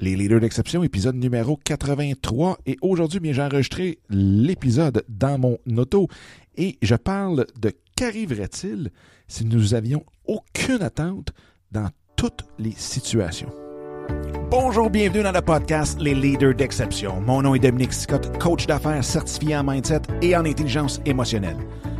Les leaders d'exception, épisode numéro 83. Et aujourd'hui, bien, j'ai enregistré l'épisode dans mon auto et je parle de qu'arriverait-il si nous avions aucune attente dans toutes les situations? Bonjour, bienvenue dans le podcast Les leaders d'exception. Mon nom est Dominique Scott, coach d'affaires certifié en mindset et en intelligence émotionnelle.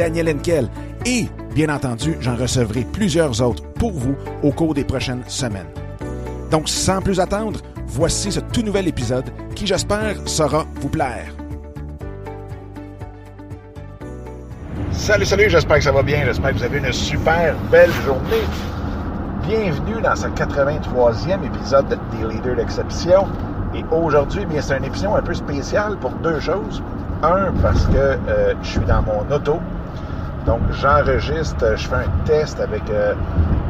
Daniel Henkel et, bien entendu, j'en recevrai plusieurs autres pour vous au cours des prochaines semaines. Donc, sans plus attendre, voici ce tout nouvel épisode qui, j'espère, saura vous plaire. Salut, salut, j'espère que ça va bien. J'espère que vous avez une super belle journée. Bienvenue dans ce 83e épisode des Leaders d'Exception. Et aujourd'hui, bien, c'est une émission un peu spéciale pour deux choses. Un, parce que euh, je suis dans mon auto. Donc, j'enregistre, je fais un test avec euh,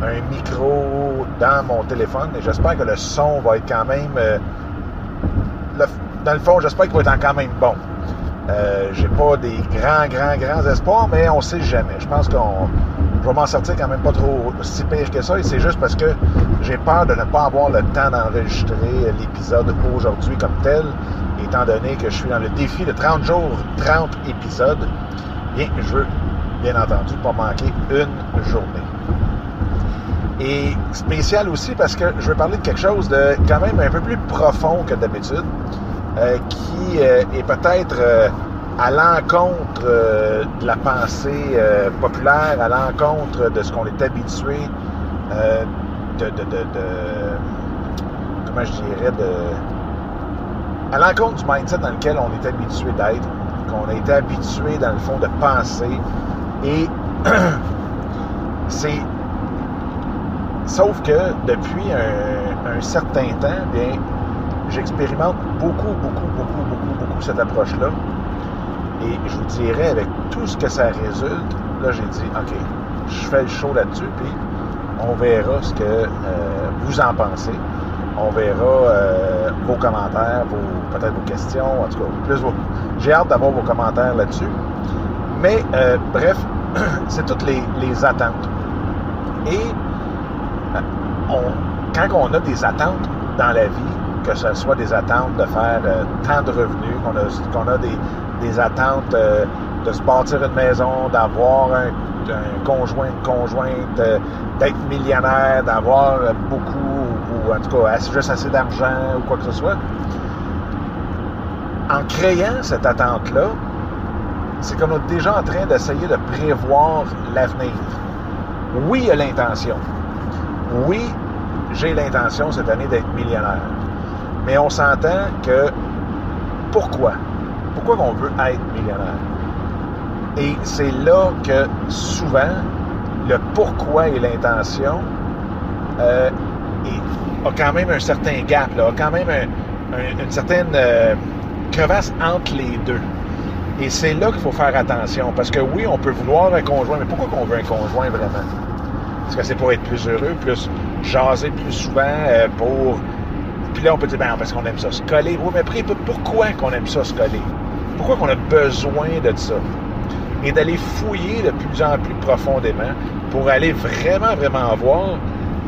un micro dans mon téléphone et j'espère que le son va être quand même. Euh, dans le fond, j'espère qu'il va être quand même bon. Euh, j'ai pas des grands, grands, grands espoirs, mais on sait jamais. Je pense qu'on je vais m'en sortir quand même pas trop si pire que ça. Et c'est juste parce que j'ai peur de ne pas avoir le temps d'enregistrer l'épisode aujourd'hui comme tel, étant donné que je suis dans le défi de 30 jours, 30 épisodes. Bien, je veux, bien entendu, pas manquer une journée. Et spécial aussi parce que je veux parler de quelque chose de quand même un peu plus profond que d'habitude. Euh, qui euh, est peut-être euh, à l'encontre de la pensée populaire, à l'encontre de ce qu'on est habitué de, de, comment je dirais, de, à l'encontre du mindset dans lequel on est habitué d'être, qu'on a été habitué dans le fond de penser. Et c'est Sauf que depuis un, certain temps, bien, j'expérimente beaucoup, beaucoup, beaucoup, beaucoup, beaucoup cette approche-là. Et je vous dirais, avec tout ce que ça résulte, là, j'ai dit, OK, je fais le show là-dessus, puis on verra ce que euh, vous en pensez. On verra euh, vos commentaires, vos, peut-être vos questions, en tout cas, plus vos... J'ai hâte d'avoir vos commentaires là-dessus. Mais, euh, bref, c'est toutes les, attentes. Et on, quand on a des attentes dans la vie, que ce soit des attentes de faire euh, tant de revenus, qu'on a, des, attentes euh, de se bâtir une maison, d'avoir un, un, conjoint, une conjointe, euh, d'être millionnaire, d'avoir beaucoup, ou en tout cas juste assez d'argent ou quoi que ce soit. En créant cette attente-là, c'est qu'on est déjà en train d'essayer de prévoir l'avenir. Oui, il y a l'intention. Oui, j'ai l'intention cette année d'être millionnaire. Mais on s'entend que pourquoi? Pourquoi on veut être millionnaire? Et c'est là que souvent, le pourquoi et l'intention euh, a quand même un certain gap, a quand même un, un, une certaine euh, crevasse entre les deux. Et c'est là qu'il faut faire attention. Parce que oui, on peut vouloir un conjoint, mais pourquoi qu'on veut un conjoint vraiment? Est-ce que c'est pour être plus heureux, plus jaser plus souvent, euh, pour puis là, on peut dire, ben, parce qu'on aime ça se coller. Oui, mais après, pourquoi qu'on aime ça se coller? Pourquoi qu'on a besoin de ça? Et d'aller fouiller de plus en plus profondément pour aller vraiment, vraiment voir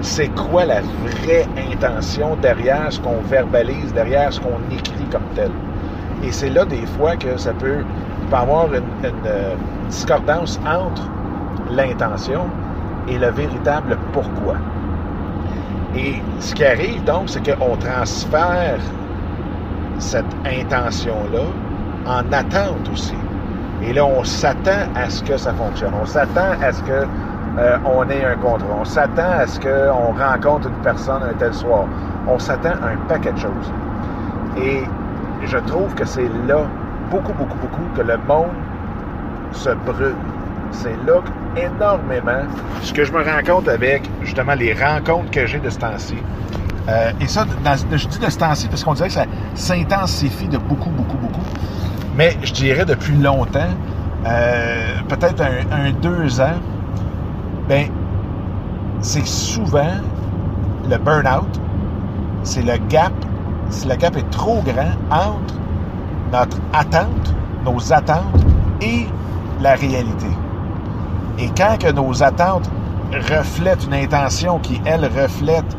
c'est quoi la vraie intention derrière ce qu'on verbalise, derrière ce qu'on écrit comme tel. Et c'est là, des fois, que ça peut, avoir une, une discordance entre l'intention et le véritable pourquoi. Et ce qui arrive donc, c'est qu'on transfère cette intention-là en attente aussi. Et là, on s'attend à ce que ça fonctionne. On s'attend à ce que euh, on ait un contrat. On s'attend à ce qu'on rencontre une personne un tel soir. On s'attend à un paquet de choses. Et je trouve que c'est là, beaucoup, beaucoup, beaucoup, que le monde se brûle. C'est là énormément ce que je me rends compte avec justement les rencontres que j'ai de ce temps-ci. Euh, et ça, je dis de ce temps-ci parce qu'on dirait que ça s'intensifie de beaucoup, beaucoup, beaucoup. Mais je dirais depuis longtemps, euh, peut-être un, deux ans, ben, c'est souvent le burn-out, c'est le gap, si le gap est trop grand entre notre attente, nos attentes et la réalité. Et quand que nos attentes reflètent une intention qui, elle, reflète,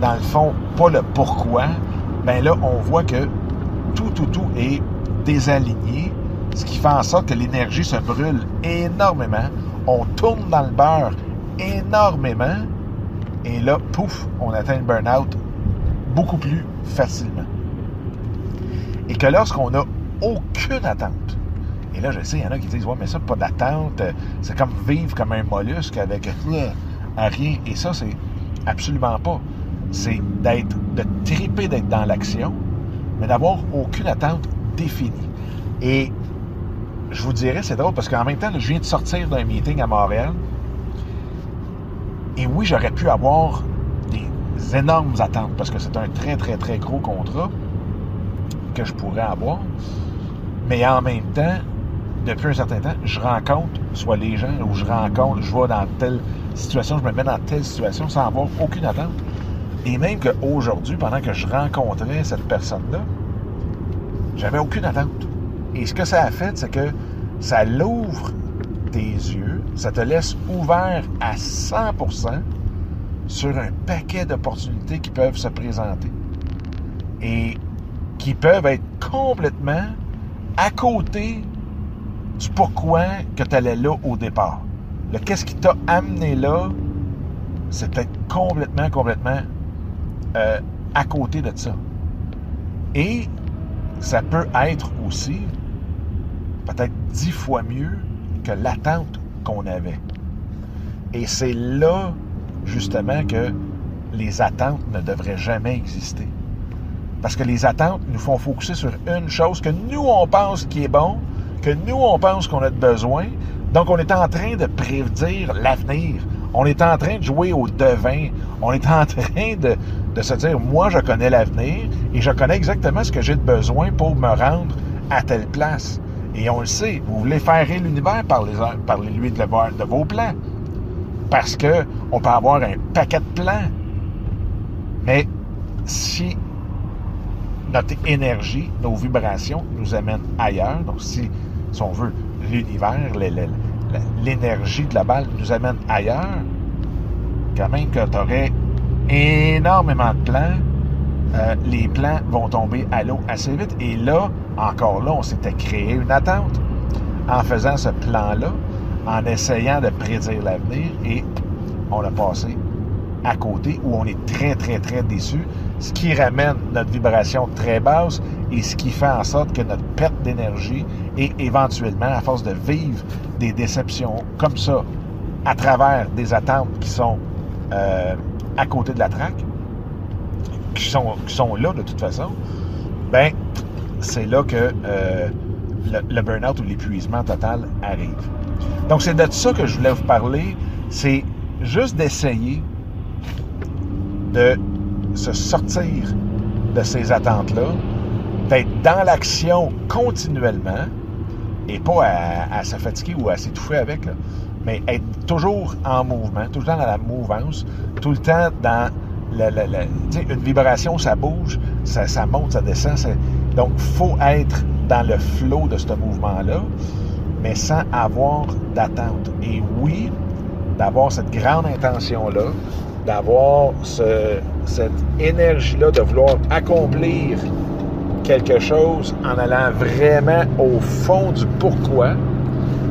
dans le fond, pas le pourquoi, ben là, on voit que tout, tout, tout est désaligné, ce qui fait en sorte que l'énergie se brûle énormément. On tourne dans le beurre énormément. Et là, pouf, on atteint le burn-out beaucoup plus facilement. Et que lorsqu'on n'a aucune attente, et là, je sais, il y en a qui disent, ouais, mais ça, pas d'attente, c'est comme vivre comme un mollusque avec rien. Et ça, c'est absolument pas. C'est d'être, de triper d'être dans l'action, mais d'avoir aucune attente définie. Et je vous dirais, c'est drôle parce qu'en même temps, je viens de sortir d'un meeting à Montréal. Et oui, j'aurais pu avoir énormes attentes parce que c'est un très, très, très gros contrat que je pourrais avoir. Mais en même temps, depuis un certain temps, je rencontre soit les gens ou je rencontre, je vais dans telle situation, je me mets dans telle situation sans avoir aucune attente. Et même qu'aujourd'hui, pendant que je rencontrais cette personne-là, j'avais aucune attente. Et ce que ça a fait, c'est que ça l'ouvre tes yeux, ça te laisse ouvert à 100% sur un paquet d'opportunités qui peuvent se présenter et qui peuvent être complètement à côté du pourquoi que tu allais là au départ. Le qu'est-ce qui t'a amené là, c'est peut-être complètement, complètement euh, à côté de ça. Et ça peut être aussi peut-être dix fois mieux que l'attente qu'on avait. Et c'est là, justement, que les attentes ne devraient jamais exister. Parce que les attentes nous font focuser sur une chose que nous, on pense qui est bon, que nous, on pense qu'on a besoin. Donc, on est en train de prédire l'avenir. On est en train de jouer au devin. On est en train de, de se dire, moi, je connais l'avenir et je connais exactement ce que j'ai de besoin pour me rendre à telle place. Et on le sait, vous voulez faire l'univers par, les, par lui de, de vos plans. Parce que on peut avoir un paquet de plans. Mais si notre énergie, nos vibrations nous amènent ailleurs, donc si, si on veut, l'univers, l'énergie globale nous amène ailleurs, quand même que tu aurais énormément de plans, euh, les plans vont tomber à l'eau assez vite. Et là, encore là, on s'était créé une attente en faisant ce plan-là, en essayant de prédire l'avenir et on a passé à côté où on est très, très, très déçu, ce qui ramène notre vibration très basse et ce qui fait en sorte que notre perte d'énergie et éventuellement, à force de vivre des déceptions comme ça, à travers des attentes qui sont euh, à côté de la traque, qui sont, qui sont là de toute façon, ben c'est là que euh, le, burn-out ou l'épuisement total arrive. Donc, c'est de ça que je voulais vous parler. C'est juste d'essayer de se sortir de ces attentes-là, d'être dans l'action continuellement et pas à, se fatiguer ou à s'étouffer avec, mais être toujours en mouvement, tout le temps dans la mouvance, tout le temps dans la, une vibration, ça bouge, ça, monte, ça descend. Donc, il faut être dans le flot de ce mouvement-là, mais sans avoir d'attente. Et oui, d'avoir cette grande intention-là, d'avoir cette énergie-là de vouloir accomplir quelque chose en allant vraiment au fond du pourquoi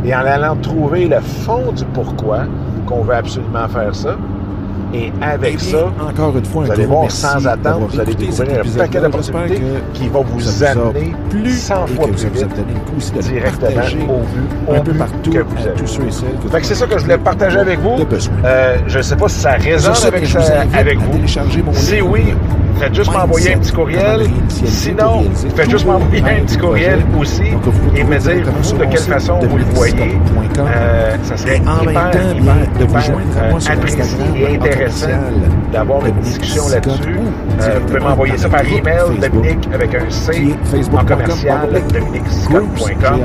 et en allant trouver le fond du pourquoi qu'on veut absolument faire ça. Et avec ça, encore une fois, vous allez voir sans attendre, vous allez découvrir un paquet d'opportunités qui va vous amener plus 100 fois plus vite directement au but, un peu partout que vous avez. Tous ceux et celles que c'est ça que je voulais partager avec vous. Euh, je ne sais pas si ça résonne avec, avec vous. Si oui, faites juste m'envoyer un petit courriel. Sinon, faites juste m'envoyer un petit courriel aussi et me dire vous de quelle façon vous le voyez. Euh, ça serait hyper, hyper, de vous joindre euh, apprécié et intéressant d'avoir une discussion là-dessus. Euh, vous pouvez m'envoyer ça par email, Dominique avec un C en commercial, dominicscott.com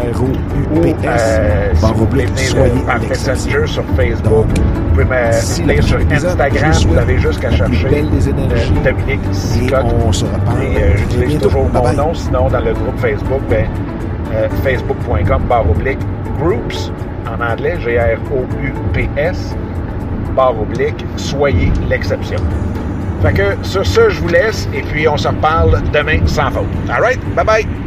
ou euh, si vous voulez venir par Messenger sur Facebook, vous pouvez m'appeler sur Instagram, vous avez juste qu'à chercher euh, Dominique Scott. Et euh, j'utilise toujours mon nom, sinon dans le groupe Facebook, ben, euh, facebook.com barre oblique groups en anglais, G-R-O-U-P-S, barre oblique, soyez l'exception. Fait que sur ce, je vous laisse et puis on se reparle demain sans faute. All right? Bye bye!